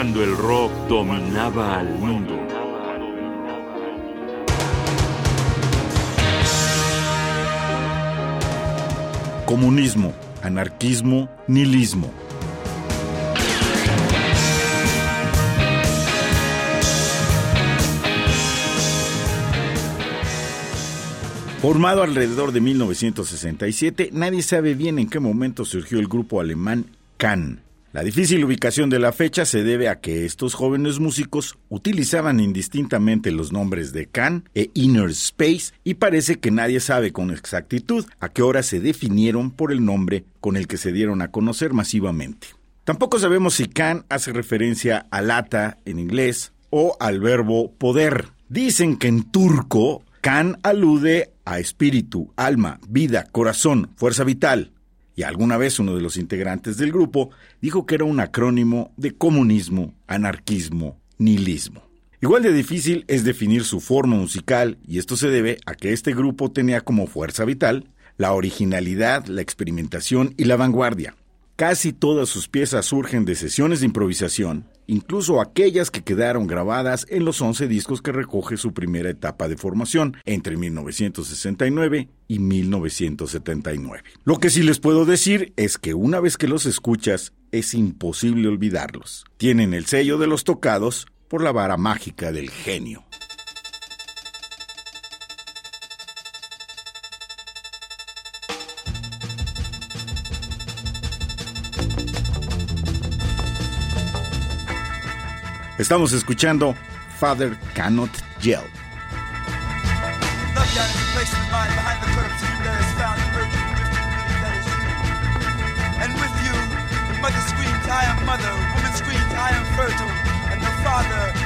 cuando el rock dominaba al mundo. Comunismo, anarquismo, nihilismo. Formado alrededor de 1967, nadie sabe bien en qué momento surgió el grupo alemán Can. La difícil ubicación de la fecha se debe a que estos jóvenes músicos utilizaban indistintamente los nombres de Can e Inner Space y parece que nadie sabe con exactitud a qué hora se definieron por el nombre con el que se dieron a conocer masivamente. Tampoco sabemos si Can hace referencia a lata en inglés o al verbo poder. Dicen que en turco Can alude a espíritu, alma, vida, corazón, fuerza vital. Y alguna vez uno de los integrantes del grupo dijo que era un acrónimo de comunismo, anarquismo, nihilismo. Igual de difícil es definir su forma musical y esto se debe a que este grupo tenía como fuerza vital la originalidad, la experimentación y la vanguardia. Casi todas sus piezas surgen de sesiones de improvisación incluso aquellas que quedaron grabadas en los 11 discos que recoge su primera etapa de formación entre 1969 y 1979. Lo que sí les puedo decir es que una vez que los escuchas es imposible olvidarlos. Tienen el sello de los tocados por la vara mágica del genio. Estamos escuchando Father Cannot Yell. Mother screams, I am mother, woman screams, I am fertile, and the father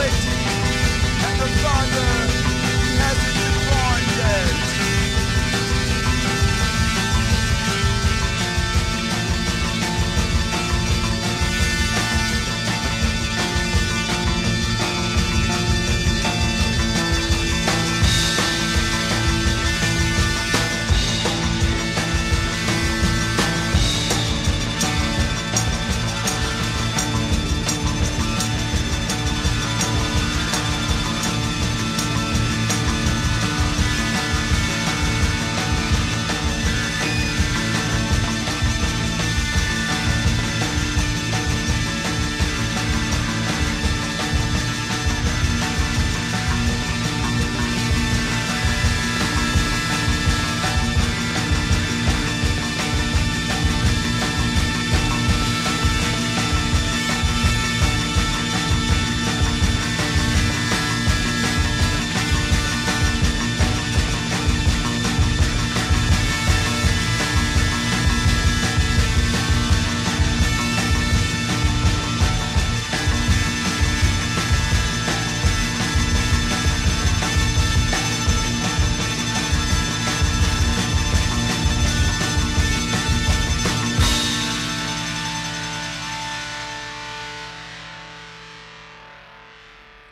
afflicted.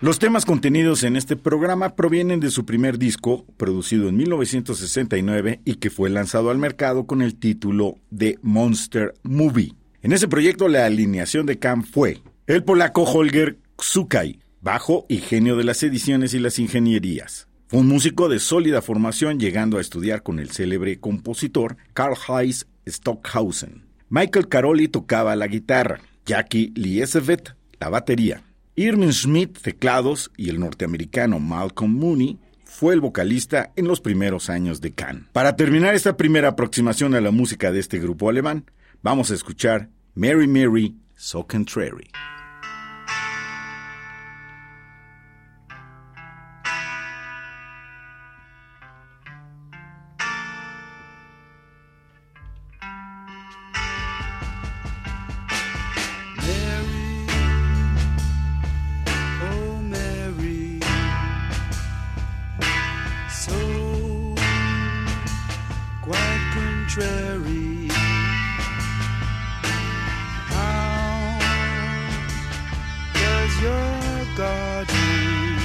Los temas contenidos en este programa provienen de su primer disco, producido en 1969 y que fue lanzado al mercado con el título de Monster Movie. En ese proyecto la alineación de Cam fue el polaco Holger Ksukai, bajo y genio de las ediciones y las ingenierías. Fue un músico de sólida formación llegando a estudiar con el célebre compositor Karl Heinz Stockhausen. Michael Caroli tocaba la guitarra, Jackie Liesevet la batería. Irving Schmidt, teclados, y el norteamericano Malcolm Mooney fue el vocalista en los primeros años de Can. Para terminar esta primera aproximación a la música de este grupo alemán, vamos a escuchar Mary Mary So Contrary. your garden?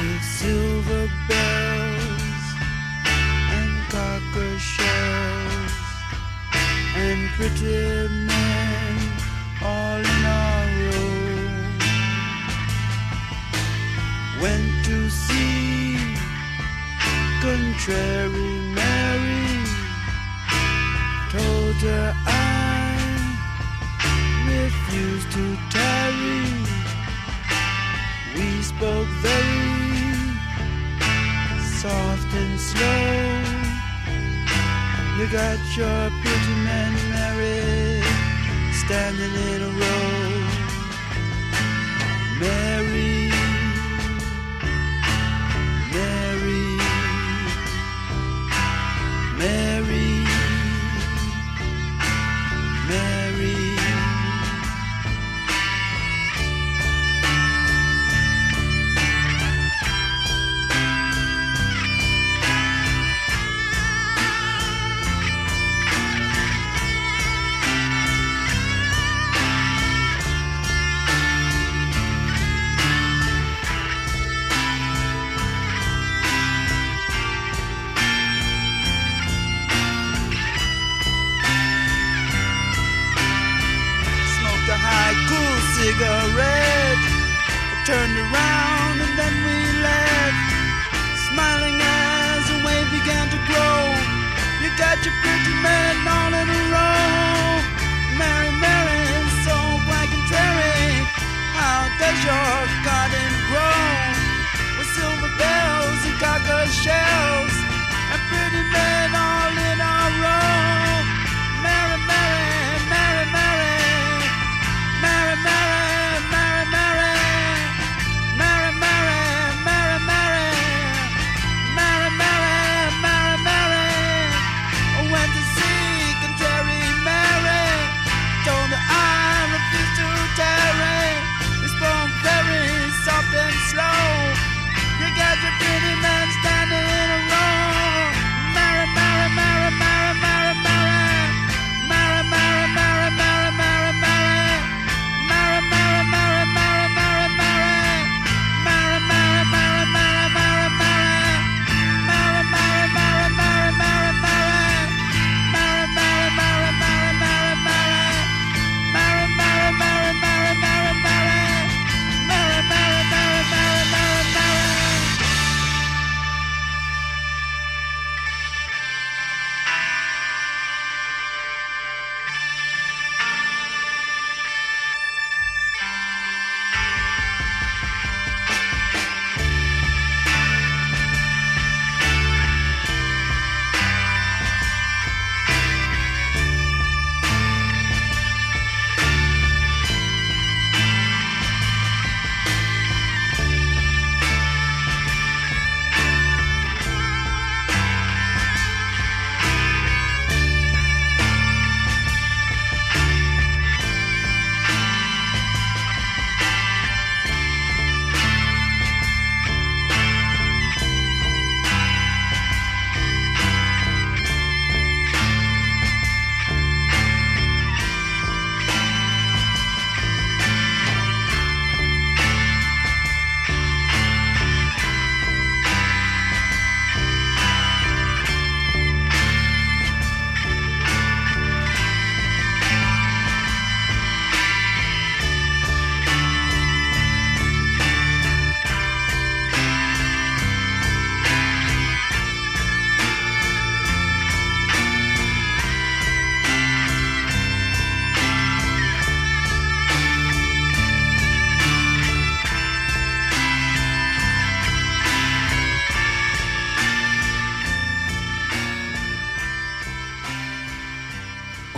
With silver bells and cocker shells and pretty men all in a row. Went to contrary Mary. Master, I refuse to tarry. We spoke very soft and slow. You got your pretty man married, standing in a row. Mary.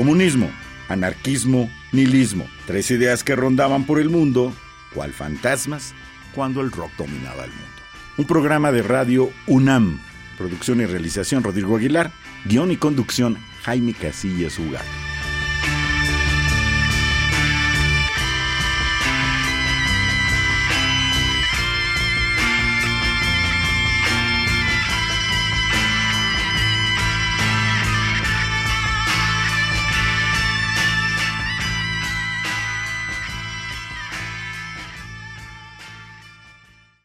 Comunismo, anarquismo, nihilismo. Tres ideas que rondaban por el mundo, cual fantasmas, cuando el rock dominaba el mundo. Un programa de radio UNAM. Producción y realización Rodrigo Aguilar. Guión y conducción Jaime Casillas Ugarte.